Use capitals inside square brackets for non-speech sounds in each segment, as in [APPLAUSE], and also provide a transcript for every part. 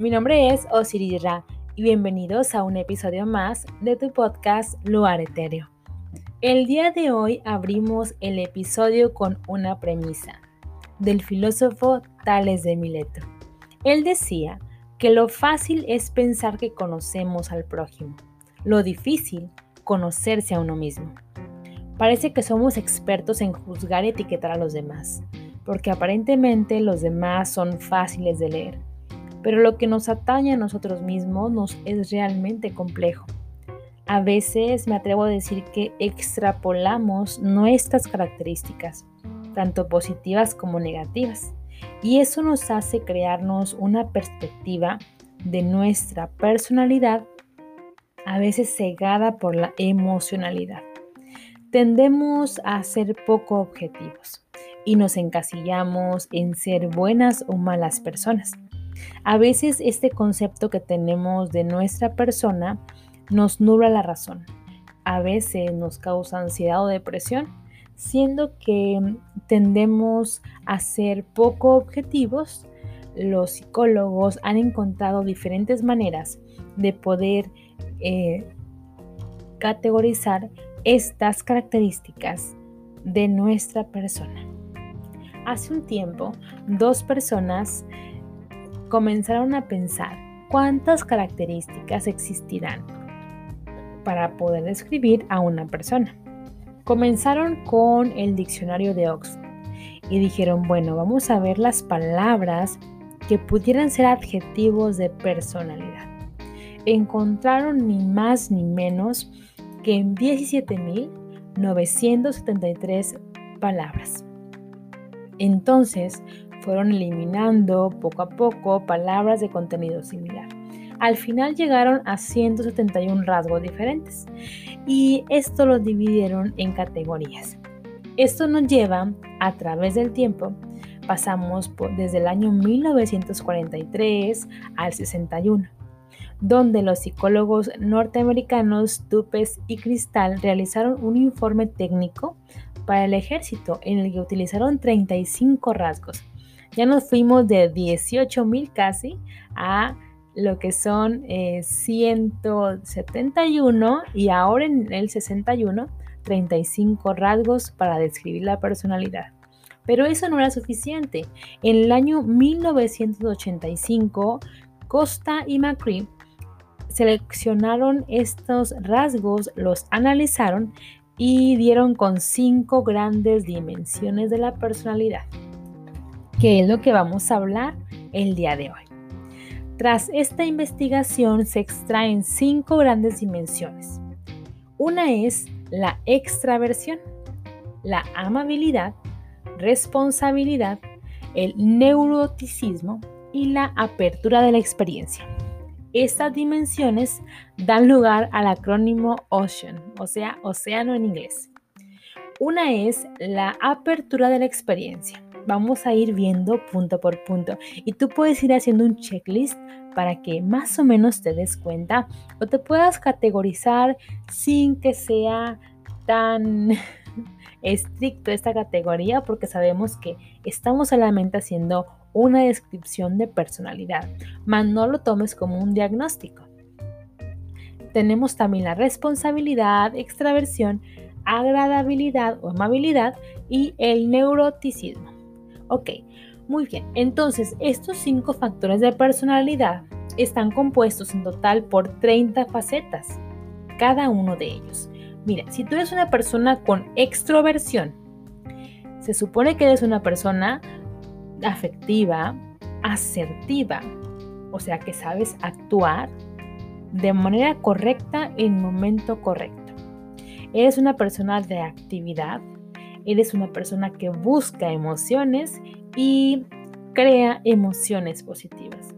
Mi nombre es Osiris Ra y bienvenidos a un episodio más de tu podcast Luar Etéreo. El día de hoy abrimos el episodio con una premisa del filósofo Tales de Mileto. Él decía que lo fácil es pensar que conocemos al prójimo, lo difícil conocerse a uno mismo. Parece que somos expertos en juzgar y etiquetar a los demás, porque aparentemente los demás son fáciles de leer, pero lo que nos atañe a nosotros mismos nos es realmente complejo. A veces me atrevo a decir que extrapolamos nuestras características, tanto positivas como negativas, y eso nos hace crearnos una perspectiva de nuestra personalidad, a veces cegada por la emocionalidad tendemos a ser poco objetivos y nos encasillamos en ser buenas o malas personas. A veces este concepto que tenemos de nuestra persona nos nubla la razón. A veces nos causa ansiedad o depresión, siendo que tendemos a ser poco objetivos. Los psicólogos han encontrado diferentes maneras de poder eh, categorizar estas características de nuestra persona. Hace un tiempo, dos personas comenzaron a pensar cuántas características existirán para poder describir a una persona. Comenzaron con el diccionario de Oxford y dijeron, bueno, vamos a ver las palabras que pudieran ser adjetivos de personalidad. Encontraron ni más ni menos que en 17.973 palabras. Entonces fueron eliminando poco a poco palabras de contenido similar. Al final llegaron a 171 rasgos diferentes y esto lo dividieron en categorías. Esto nos lleva a través del tiempo, pasamos desde el año 1943 al 61 donde los psicólogos norteamericanos Tupes y Cristal realizaron un informe técnico para el ejército en el que utilizaron 35 rasgos. Ya nos fuimos de 18.000 casi a lo que son 171 eh, y ahora en el 61 35 rasgos para describir la personalidad. Pero eso no era suficiente. En el año 1985, Costa y McCree seleccionaron estos rasgos, los analizaron y dieron con cinco grandes dimensiones de la personalidad, que es lo que vamos a hablar el día de hoy. Tras esta investigación se extraen cinco grandes dimensiones. Una es la extraversión, la amabilidad, responsabilidad, el neuroticismo y la apertura de la experiencia. Estas dimensiones dan lugar al acrónimo OCEAN, o sea, océano en inglés. Una es la apertura de la experiencia. Vamos a ir viendo punto por punto y tú puedes ir haciendo un checklist para que más o menos te des cuenta o te puedas categorizar sin que sea tan [LAUGHS] estricto esta categoría porque sabemos que estamos solamente haciendo una descripción de personalidad, mas no lo tomes como un diagnóstico. Tenemos también la responsabilidad, extraversión, agradabilidad o amabilidad y el neuroticismo. Ok, muy bien. Entonces, estos cinco factores de personalidad están compuestos en total por 30 facetas, cada uno de ellos. Mira, si tú eres una persona con extroversión, se supone que eres una persona afectiva, asertiva, o sea que sabes actuar de manera correcta en momento correcto. Eres una persona de actividad, eres una persona que busca emociones y crea emociones positivas.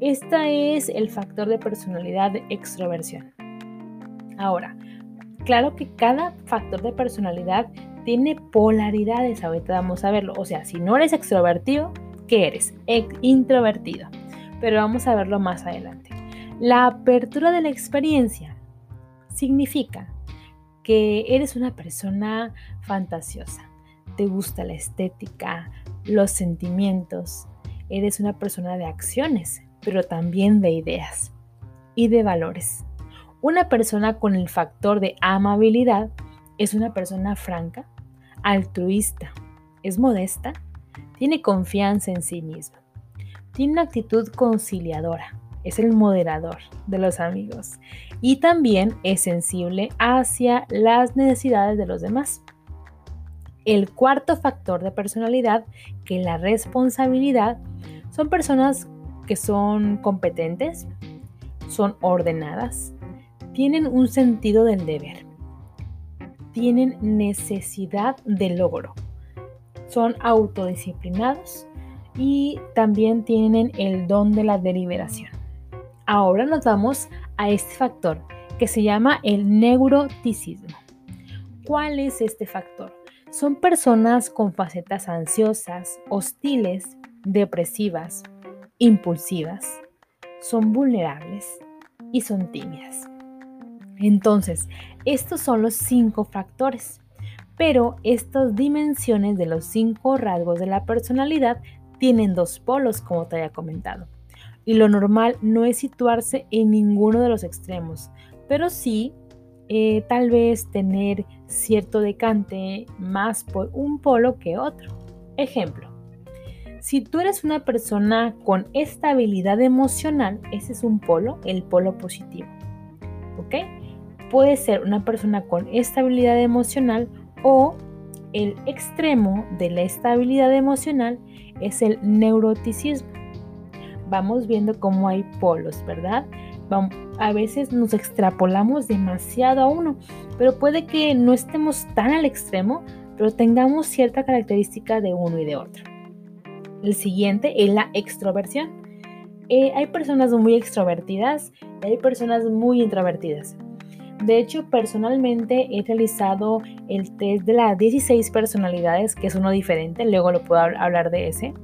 Este es el factor de personalidad de extroversión. Ahora, claro que cada factor de personalidad tiene polaridades, ahorita vamos a verlo. O sea, si no eres extrovertido, ¿qué eres? introvertido. Pero vamos a verlo más adelante. La apertura de la experiencia significa que eres una persona fantasiosa. Te gusta la estética, los sentimientos. Eres una persona de acciones. pero también de ideas y de valores. Una persona con el factor de amabilidad es una persona franca, altruista, es modesta, tiene confianza en sí misma, tiene una actitud conciliadora, es el moderador de los amigos y también es sensible hacia las necesidades de los demás. El cuarto factor de personalidad, que es la responsabilidad, son personas que son competentes, son ordenadas, tienen un sentido del deber, tienen necesidad de logro, son autodisciplinados y también tienen el don de la deliberación. Ahora nos vamos a este factor que se llama el neuroticismo. ¿Cuál es este factor? Son personas con facetas ansiosas, hostiles, depresivas, impulsivas, son vulnerables y son tímidas. Entonces, estos son los cinco factores, pero estas dimensiones de los cinco rasgos de la personalidad tienen dos polos, como te había comentado. Y lo normal no es situarse en ninguno de los extremos, pero sí eh, tal vez tener cierto decante más por un polo que otro. Ejemplo, si tú eres una persona con estabilidad emocional, ese es un polo, el polo positivo. ¿Ok? Puede ser una persona con estabilidad emocional o el extremo de la estabilidad emocional es el neuroticismo. Vamos viendo cómo hay polos, ¿verdad? A veces nos extrapolamos demasiado a uno, pero puede que no estemos tan al extremo, pero tengamos cierta característica de uno y de otro. El siguiente es la extroversión. Eh, hay personas muy extrovertidas y hay personas muy introvertidas. De hecho, personalmente he realizado el test de las 16 personalidades, que es uno diferente, luego lo puedo hablar de ese.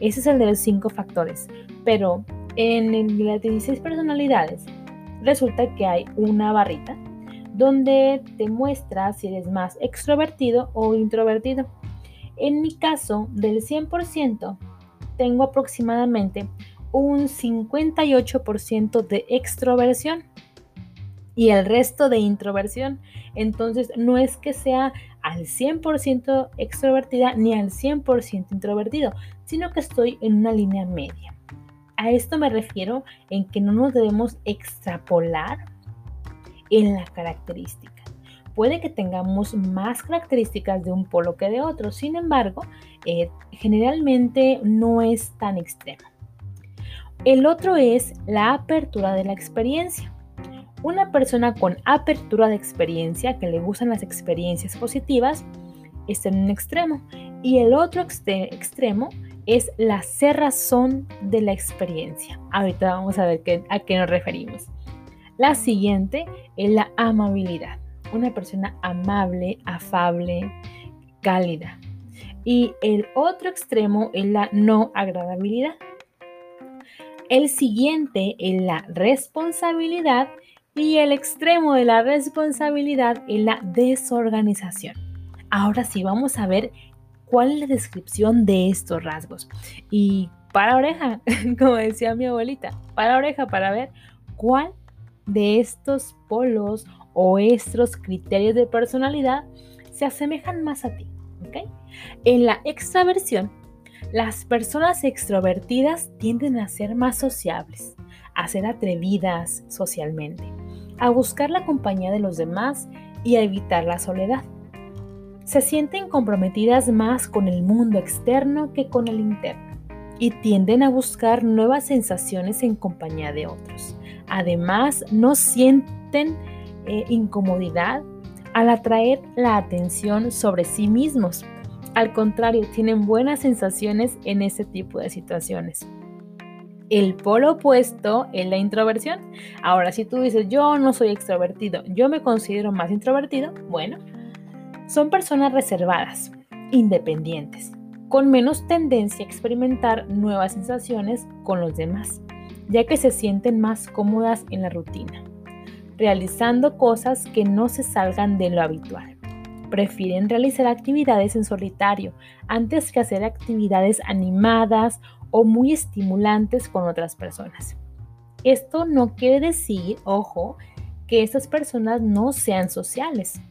Ese es el de los 5 factores. Pero en las 16 personalidades resulta que hay una barrita donde te muestra si eres más extrovertido o introvertido. En mi caso, del 100%, tengo aproximadamente un 58% de extroversión y el resto de introversión. Entonces, no es que sea al 100% extrovertida ni al 100% introvertido, sino que estoy en una línea media. A esto me refiero en que no nos debemos extrapolar en la característica puede que tengamos más características de un polo que de otro, sin embargo, eh, generalmente no es tan extremo. El otro es la apertura de la experiencia. Una persona con apertura de experiencia, que le gustan las experiencias positivas, está en un extremo. Y el otro extremo es la cerrazón de la experiencia. Ahorita vamos a ver a qué nos referimos. La siguiente es la amabilidad una persona amable, afable, cálida. Y el otro extremo es la no agradabilidad. El siguiente es la responsabilidad y el extremo de la responsabilidad es la desorganización. Ahora sí, vamos a ver cuál es la descripción de estos rasgos. Y para oreja, [LAUGHS] como decía mi abuelita, para oreja para ver cuál de estos polos o estos criterios de personalidad se asemejan más a ti. En la extraversión, las personas extrovertidas tienden a ser más sociables, a ser atrevidas socialmente, a buscar la compañía de los demás y a evitar la soledad. Se sienten comprometidas más con el mundo externo que con el interno y tienden a buscar nuevas sensaciones en compañía de otros. Además, no sienten eh, incomodidad al atraer la atención sobre sí mismos. Al contrario, tienen buenas sensaciones en ese tipo de situaciones. El polo opuesto es la introversión. Ahora, si tú dices, yo no soy extrovertido, yo me considero más introvertido, bueno, son personas reservadas, independientes, con menos tendencia a experimentar nuevas sensaciones con los demás, ya que se sienten más cómodas en la rutina realizando cosas que no se salgan de lo habitual. Prefieren realizar actividades en solitario antes que hacer actividades animadas o muy estimulantes con otras personas. Esto no quiere decir, ojo, que estas personas no sean sociales.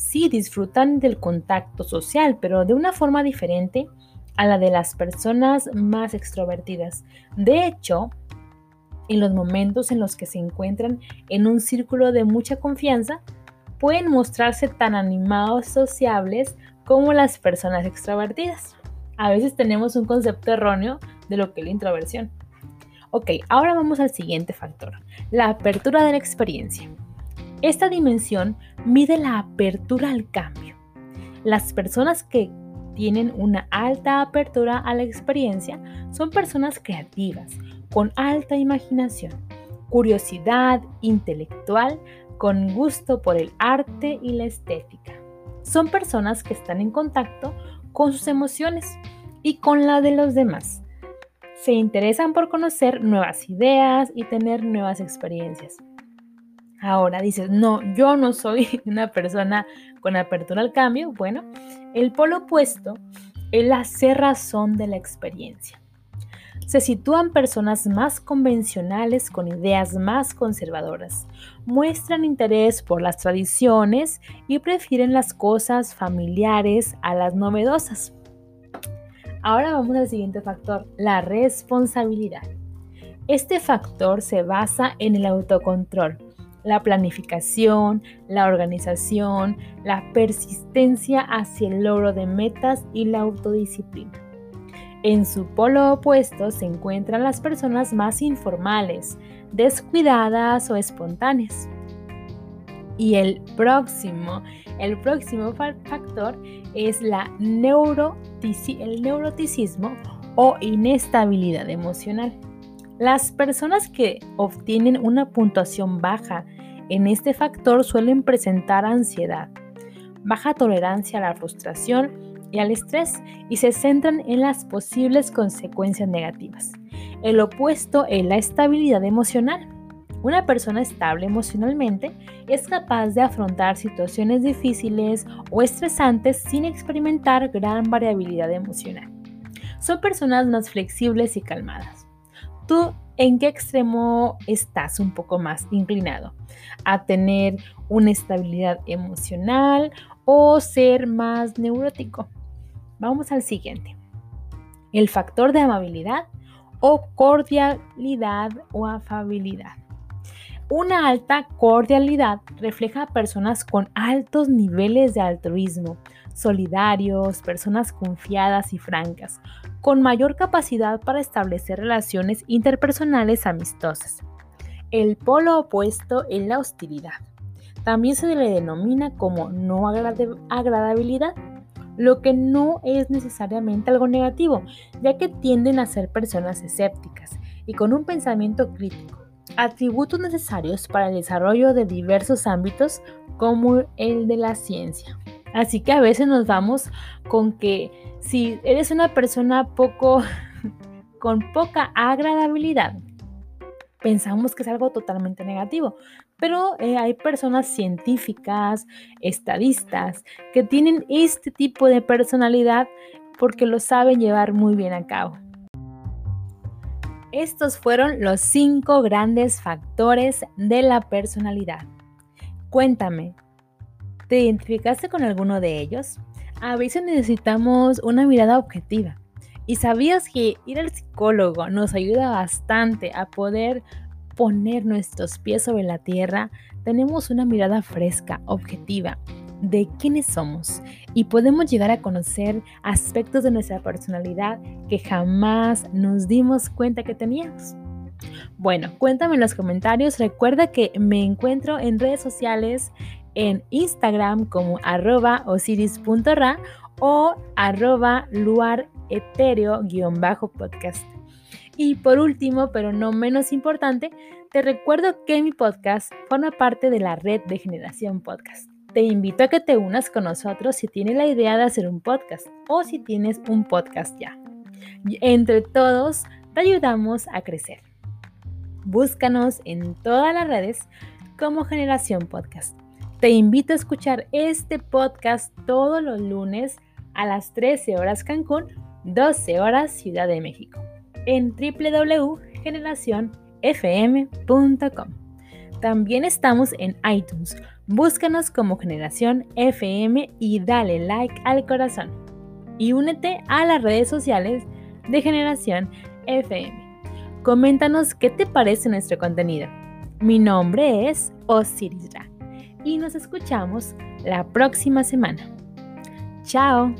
Sí disfrutan del contacto social, pero de una forma diferente a la de las personas más extrovertidas. De hecho, en los momentos en los que se encuentran en un círculo de mucha confianza, pueden mostrarse tan animados sociables como las personas extrovertidas. A veces tenemos un concepto erróneo de lo que es la introversión. Ok, ahora vamos al siguiente factor, la apertura de la experiencia. Esta dimensión mide la apertura al cambio. Las personas que tienen una alta apertura a la experiencia son personas creativas, con alta imaginación, curiosidad intelectual, con gusto por el arte y la estética. Son personas que están en contacto con sus emociones y con la de los demás se interesan por conocer nuevas ideas y tener nuevas experiencias. Ahora dices, no, yo no soy [LAUGHS] una persona con apertura al cambio. Bueno, el polo opuesto es la cerrazón de la experiencia. Se sitúan personas más convencionales con ideas más conservadoras. Muestran interés por las tradiciones y prefieren las cosas familiares a las novedosas. Ahora vamos al siguiente factor, la responsabilidad. Este factor se basa en el autocontrol, la planificación, la organización, la persistencia hacia el logro de metas y la autodisciplina. En su polo opuesto se encuentran las personas más informales, descuidadas o espontáneas. Y el próximo, el próximo factor es la el neuroticismo o inestabilidad emocional. Las personas que obtienen una puntuación baja en este factor suelen presentar ansiedad, baja tolerancia a la frustración y al estrés y se centran en las posibles consecuencias negativas. El opuesto es la estabilidad emocional una persona estable emocionalmente es capaz de afrontar situaciones difíciles o estresantes sin experimentar gran variabilidad emocional. Son personas más flexibles y calmadas. ¿Tú en qué extremo estás un poco más inclinado? ¿A tener una estabilidad emocional o ser más neurótico? Vamos al siguiente. El factor de amabilidad o cordialidad o afabilidad. Una alta cordialidad refleja a personas con altos niveles de altruismo, solidarios, personas confiadas y francas, con mayor capacidad para establecer relaciones interpersonales amistosas. El polo opuesto es la hostilidad. También se le denomina como no agradabilidad, lo que no es necesariamente algo negativo, ya que tienden a ser personas escépticas y con un pensamiento crítico atributos necesarios para el desarrollo de diversos ámbitos como el de la ciencia. Así que a veces nos vamos con que si eres una persona poco [LAUGHS] con poca agradabilidad, pensamos que es algo totalmente negativo. Pero eh, hay personas científicas, estadistas, que tienen este tipo de personalidad porque lo saben llevar muy bien a cabo. Estos fueron los cinco grandes factores de la personalidad. Cuéntame, ¿te identificaste con alguno de ellos? A veces necesitamos una mirada objetiva. ¿Y sabías que ir al psicólogo nos ayuda bastante a poder poner nuestros pies sobre la tierra? Tenemos una mirada fresca, objetiva, de quiénes somos y podemos llegar a conocer aspectos de nuestra personalidad que jamás nos dimos cuenta que teníamos. Bueno, cuéntame en los comentarios. Recuerda que me encuentro en redes sociales en Instagram como arroba osiris.ra o arroba luaretereo-podcast. Y por último, pero no menos importante, te recuerdo que mi podcast forma parte de la red de Generación Podcast. Te invito a que te unas con nosotros si tienes la idea de hacer un podcast o si tienes un podcast ya. entre todos te ayudamos a crecer. Búscanos en todas las redes como Generación Podcast. Te invito a escuchar este podcast todos los lunes a las 13 horas Cancún, 12 horas Ciudad de México. en www.generacionfm.com. También estamos en iTunes. Búscanos como Generación FM y dale like al corazón. Y únete a las redes sociales de Generación FM. Coméntanos qué te parece nuestro contenido. Mi nombre es Osiris y nos escuchamos la próxima semana. Chao.